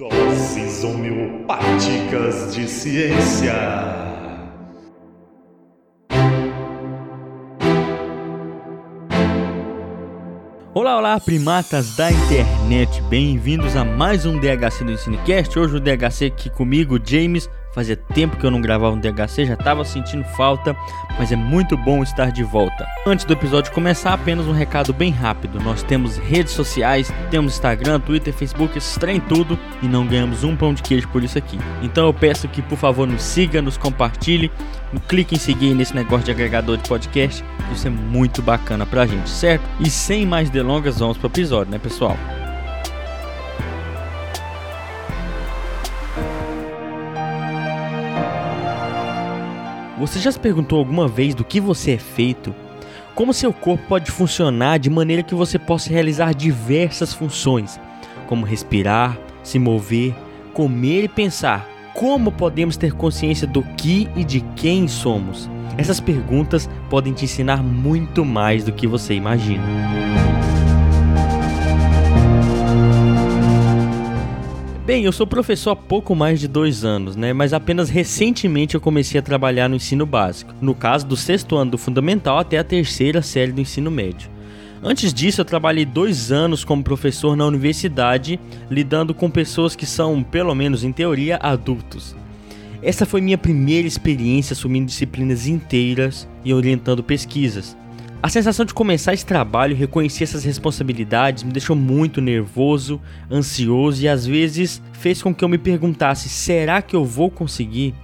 Doses homeopáticas de ciência. Olá, olá, primatas da internet, bem-vindos a mais um DHC do EnsineCast. Hoje o DHC aqui comigo, James, Fazia tempo que eu não gravava um DHC, já estava sentindo falta, mas é muito bom estar de volta. Antes do episódio começar, apenas um recado bem rápido. Nós temos redes sociais, temos Instagram, Twitter, Facebook, trem tudo e não ganhamos um pão de queijo por isso aqui. Então eu peço que por favor nos siga, nos compartilhe, clique em seguir nesse negócio de agregador de podcast. Isso é muito bacana pra gente, certo? E sem mais delongas, vamos pro episódio, né, pessoal? Você já se perguntou alguma vez do que você é feito? Como seu corpo pode funcionar de maneira que você possa realizar diversas funções, como respirar, se mover, comer e pensar? Como podemos ter consciência do que e de quem somos? Essas perguntas podem te ensinar muito mais do que você imagina. Bem, eu sou professor há pouco mais de dois anos, né? Mas apenas recentemente eu comecei a trabalhar no ensino básico. No caso, do sexto ano do fundamental até a terceira série do ensino médio. Antes disso, eu trabalhei dois anos como professor na universidade, lidando com pessoas que são, pelo menos em teoria, adultos. Essa foi minha primeira experiência assumindo disciplinas inteiras e orientando pesquisas. A sensação de começar esse trabalho e reconhecer essas responsabilidades me deixou muito nervoso, ansioso e às vezes fez com que eu me perguntasse: será que eu vou conseguir?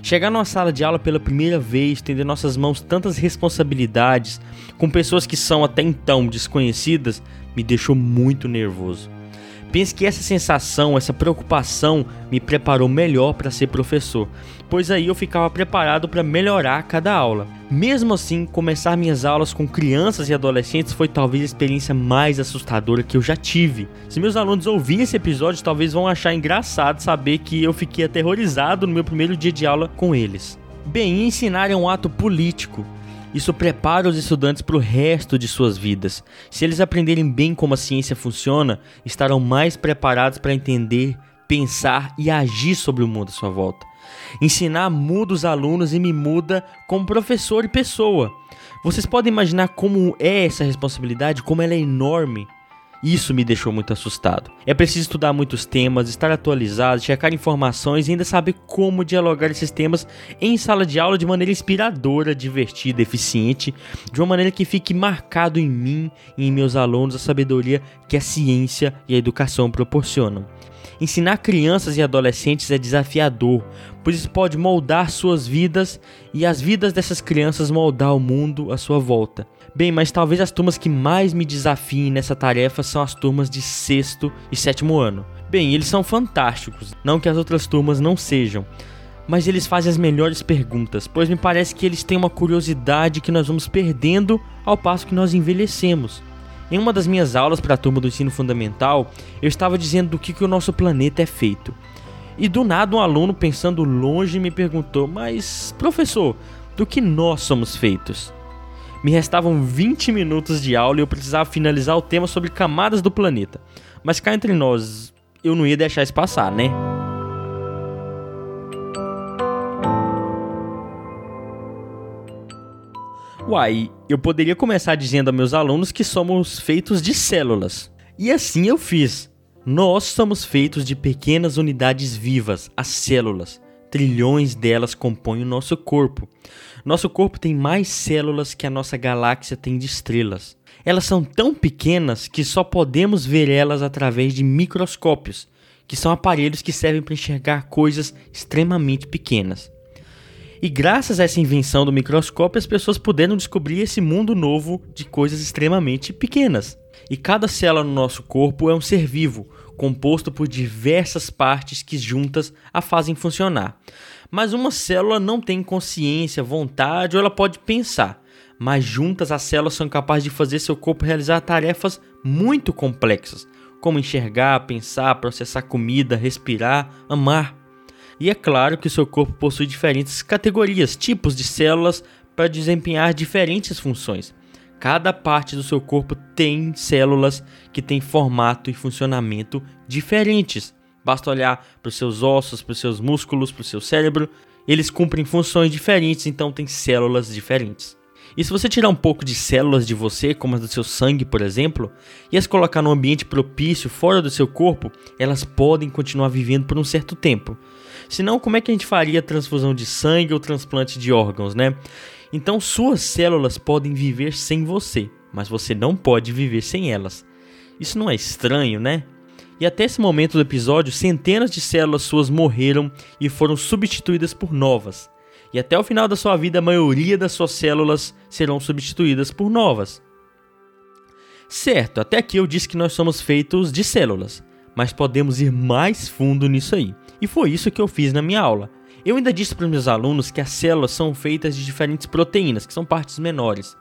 Chegar numa sala de aula pela primeira vez, tendo em nossas mãos tantas responsabilidades, com pessoas que são até então desconhecidas, me deixou muito nervoso. Penso que essa sensação, essa preocupação me preparou melhor para ser professor, pois aí eu ficava preparado para melhorar cada aula. Mesmo assim, começar minhas aulas com crianças e adolescentes foi talvez a experiência mais assustadora que eu já tive. Se meus alunos ouvirem esse episódio, talvez vão achar engraçado saber que eu fiquei aterrorizado no meu primeiro dia de aula com eles. Bem, ensinar é um ato político. Isso prepara os estudantes para o resto de suas vidas. Se eles aprenderem bem como a ciência funciona, estarão mais preparados para entender, pensar e agir sobre o mundo à sua volta. Ensinar muda os alunos e me muda como professor e pessoa. Vocês podem imaginar como é essa responsabilidade, como ela é enorme. Isso me deixou muito assustado. É preciso estudar muitos temas, estar atualizado, checar informações e ainda saber como dialogar esses temas em sala de aula de maneira inspiradora, divertida, eficiente, de uma maneira que fique marcado em mim e em meus alunos a sabedoria que a ciência e a educação proporcionam. Ensinar crianças e adolescentes é desafiador, pois isso pode moldar suas vidas e as vidas dessas crianças moldar o mundo à sua volta. Bem, mas talvez as turmas que mais me desafiem nessa tarefa são as turmas de sexto e sétimo ano. Bem, eles são fantásticos, não que as outras turmas não sejam, mas eles fazem as melhores perguntas, pois me parece que eles têm uma curiosidade que nós vamos perdendo ao passo que nós envelhecemos. Em uma das minhas aulas para a turma do ensino fundamental, eu estava dizendo do que, que o nosso planeta é feito. E do nada um aluno pensando longe me perguntou: "Mas, professor, do que nós somos feitos?" Me restavam 20 minutos de aula e eu precisava finalizar o tema sobre camadas do planeta. Mas cá entre nós, eu não ia deixar isso passar, né? Uai, eu poderia começar dizendo a meus alunos que somos feitos de células. E assim eu fiz. Nós somos feitos de pequenas unidades vivas, as células. Trilhões delas compõem o nosso corpo. Nosso corpo tem mais células que a nossa galáxia tem de estrelas. Elas são tão pequenas que só podemos ver elas através de microscópios, que são aparelhos que servem para enxergar coisas extremamente pequenas. E graças a essa invenção do microscópio, as pessoas puderam descobrir esse mundo novo de coisas extremamente pequenas. E cada célula no nosso corpo é um ser vivo, composto por diversas partes que juntas a fazem funcionar. Mas uma célula não tem consciência, vontade ou ela pode pensar. Mas juntas as células são capazes de fazer seu corpo realizar tarefas muito complexas, como enxergar, pensar, processar comida, respirar, amar. E é claro que seu corpo possui diferentes categorias, tipos de células para desempenhar diferentes funções. Cada parte do seu corpo tem células que têm formato e funcionamento diferentes. Basta olhar para os seus ossos, para os seus músculos, para o seu cérebro. Eles cumprem funções diferentes, então tem células diferentes. E se você tirar um pouco de células de você, como as do seu sangue, por exemplo, e as colocar num ambiente propício fora do seu corpo, elas podem continuar vivendo por um certo tempo. Senão, como é que a gente faria transfusão de sangue ou transplante de órgãos, né? Então, suas células podem viver sem você, mas você não pode viver sem elas. Isso não é estranho, né? E até esse momento do episódio, centenas de células suas morreram e foram substituídas por novas. E até o final da sua vida, a maioria das suas células serão substituídas por novas. Certo, até aqui eu disse que nós somos feitos de células, mas podemos ir mais fundo nisso aí. E foi isso que eu fiz na minha aula. Eu ainda disse para os meus alunos que as células são feitas de diferentes proteínas, que são partes menores.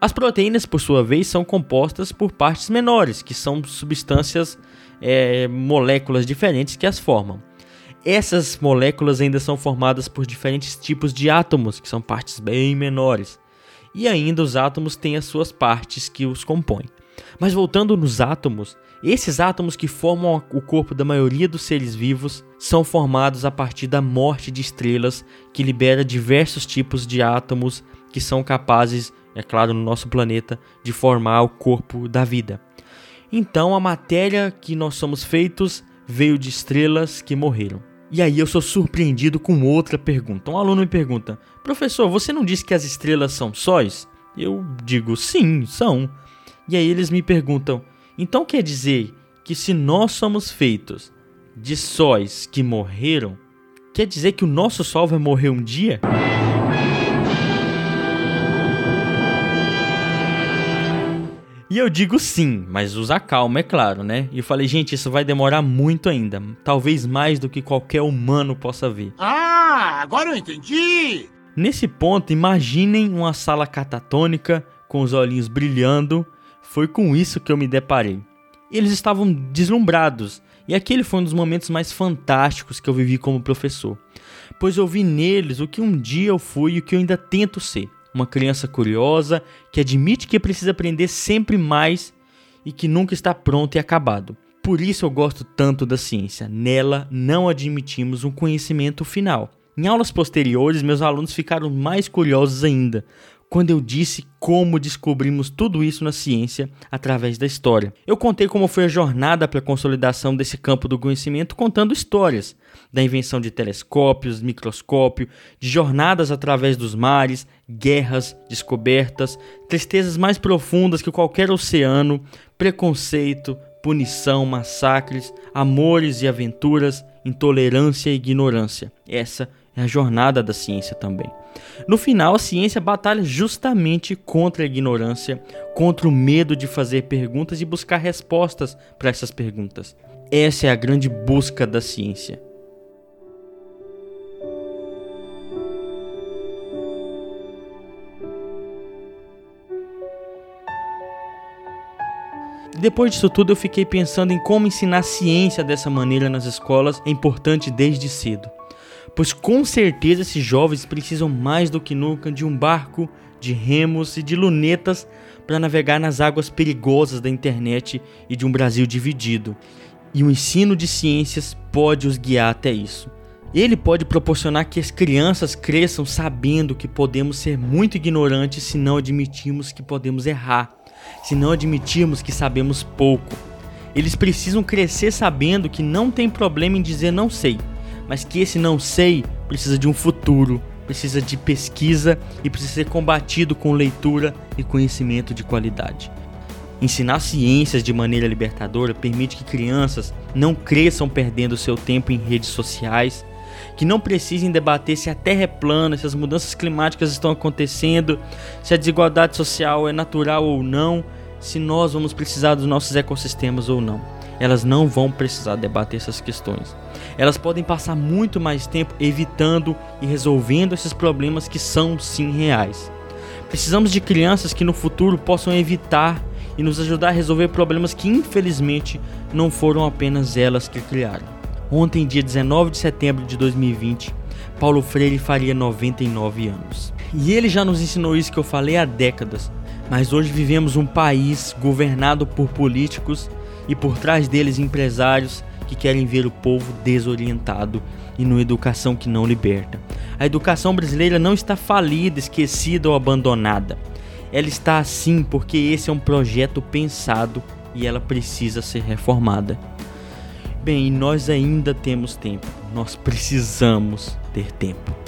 As proteínas, por sua vez, são compostas por partes menores, que são substâncias, é, moléculas diferentes que as formam. Essas moléculas ainda são formadas por diferentes tipos de átomos, que são partes bem menores. E ainda os átomos têm as suas partes que os compõem. Mas voltando nos átomos, esses átomos que formam o corpo da maioria dos seres vivos são formados a partir da morte de estrelas, que libera diversos tipos de átomos que são capazes, é claro, no nosso planeta, de formar o corpo da vida. Então a matéria que nós somos feitos veio de estrelas que morreram. E aí eu sou surpreendido com outra pergunta. Um aluno me pergunta: "Professor, você não disse que as estrelas são sóis?" Eu digo: "Sim, são." E aí eles me perguntam: "Então quer dizer que se nós somos feitos de sóis que morreram, quer dizer que o nosso sol vai morrer um dia?" E eu digo sim, mas usa calma, é claro, né? E eu falei, gente, isso vai demorar muito ainda. Talvez mais do que qualquer humano possa ver. Ah, agora eu entendi! Nesse ponto, imaginem uma sala catatônica com os olhinhos brilhando. Foi com isso que eu me deparei. Eles estavam deslumbrados, e aquele foi um dos momentos mais fantásticos que eu vivi como professor, pois eu vi neles o que um dia eu fui e o que eu ainda tento ser uma criança curiosa que admite que precisa aprender sempre mais e que nunca está pronto e acabado. Por isso eu gosto tanto da ciência. Nela não admitimos um conhecimento final. Em aulas posteriores, meus alunos ficaram mais curiosos ainda, quando eu disse como descobrimos tudo isso na ciência através da história. Eu contei como foi a jornada para a consolidação desse campo do conhecimento contando histórias, da invenção de telescópios, microscópio, de jornadas através dos mares, guerras, descobertas, tristezas mais profundas que qualquer oceano, preconceito, punição, massacres, amores e aventuras, intolerância e ignorância. Essa é a jornada da ciência também. No final, a ciência batalha justamente contra a ignorância, contra o medo de fazer perguntas e buscar respostas para essas perguntas. Essa é a grande busca da ciência. Depois disso tudo, eu fiquei pensando em como ensinar ciência dessa maneira nas escolas é importante desde cedo pois com certeza esses jovens precisam mais do que nunca de um barco, de remos e de lunetas para navegar nas águas perigosas da internet e de um Brasil dividido. E o ensino de ciências pode os guiar até isso. Ele pode proporcionar que as crianças cresçam sabendo que podemos ser muito ignorantes se não admitirmos que podemos errar, se não admitirmos que sabemos pouco. Eles precisam crescer sabendo que não tem problema em dizer não sei mas que esse não sei precisa de um futuro, precisa de pesquisa e precisa ser combatido com leitura e conhecimento de qualidade. Ensinar ciências de maneira libertadora permite que crianças não cresçam perdendo seu tempo em redes sociais, que não precisem debater se a Terra é plana, se as mudanças climáticas estão acontecendo, se a desigualdade social é natural ou não, se nós vamos precisar dos nossos ecossistemas ou não. Elas não vão precisar debater essas questões elas podem passar muito mais tempo evitando e resolvendo esses problemas que são sim reais. Precisamos de crianças que no futuro possam evitar e nos ajudar a resolver problemas que infelizmente não foram apenas elas que criaram. Ontem, dia 19 de setembro de 2020, Paulo Freire faria 99 anos. E ele já nos ensinou isso que eu falei há décadas, mas hoje vivemos um país governado por políticos e por trás deles empresários que que querem ver o povo desorientado e numa educação que não liberta. A educação brasileira não está falida, esquecida ou abandonada. Ela está assim porque esse é um projeto pensado e ela precisa ser reformada. Bem, nós ainda temos tempo. Nós precisamos ter tempo.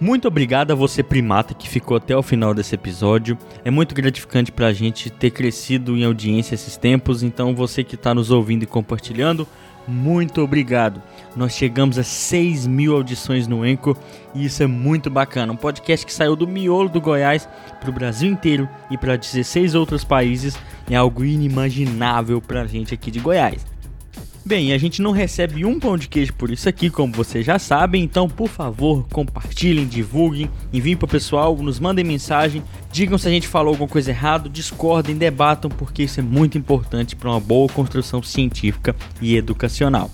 Muito obrigado a você, primata, que ficou até o final desse episódio. É muito gratificante para a gente ter crescido em audiência esses tempos, então você que está nos ouvindo e compartilhando, muito obrigado. Nós chegamos a 6 mil audições no Enco e isso é muito bacana. Um podcast que saiu do miolo do Goiás para o Brasil inteiro e para 16 outros países é algo inimaginável para a gente aqui de Goiás. Bem, a gente não recebe um pão de queijo por isso aqui, como vocês já sabem, então por favor, compartilhem, divulguem, enviem para o pessoal, nos mandem mensagem, digam se a gente falou alguma coisa errada, discordem, debatam, porque isso é muito importante para uma boa construção científica e educacional.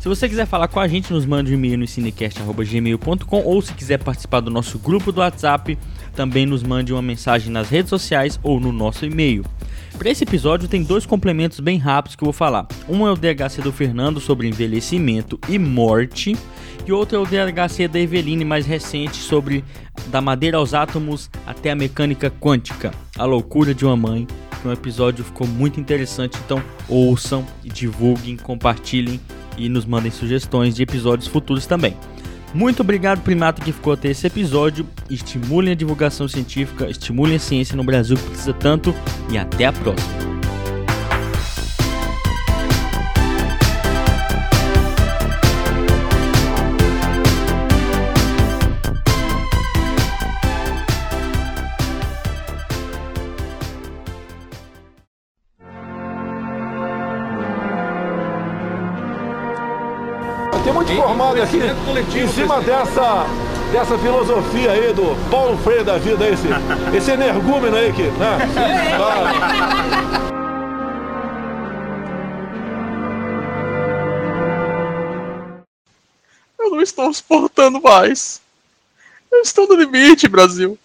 Se você quiser falar com a gente, nos mande um e-mail no cinecast.gmail.com ou se quiser participar do nosso grupo do WhatsApp, também nos mande uma mensagem nas redes sociais ou no nosso e-mail. Para esse episódio tem dois complementos bem rápidos que eu vou falar. Um é o DHC do Fernando sobre envelhecimento e morte, e outro é o DHC da Eveline mais recente sobre da madeira aos átomos até a mecânica quântica, a loucura de uma mãe. Um episódio ficou muito interessante, então ouçam, divulguem, compartilhem e nos mandem sugestões de episódios futuros também. Muito obrigado, primata, que ficou até esse episódio. Estimulem a divulgação científica, estimulem a ciência no Brasil que precisa tanto e até a próxima. Tem muito formado aqui em cima dessa, dessa filosofia aí do Paulo Freire da vida, esse, esse energúmeno aí que, né? Ah. Eu não estou suportando mais. Eu estou no limite, Brasil.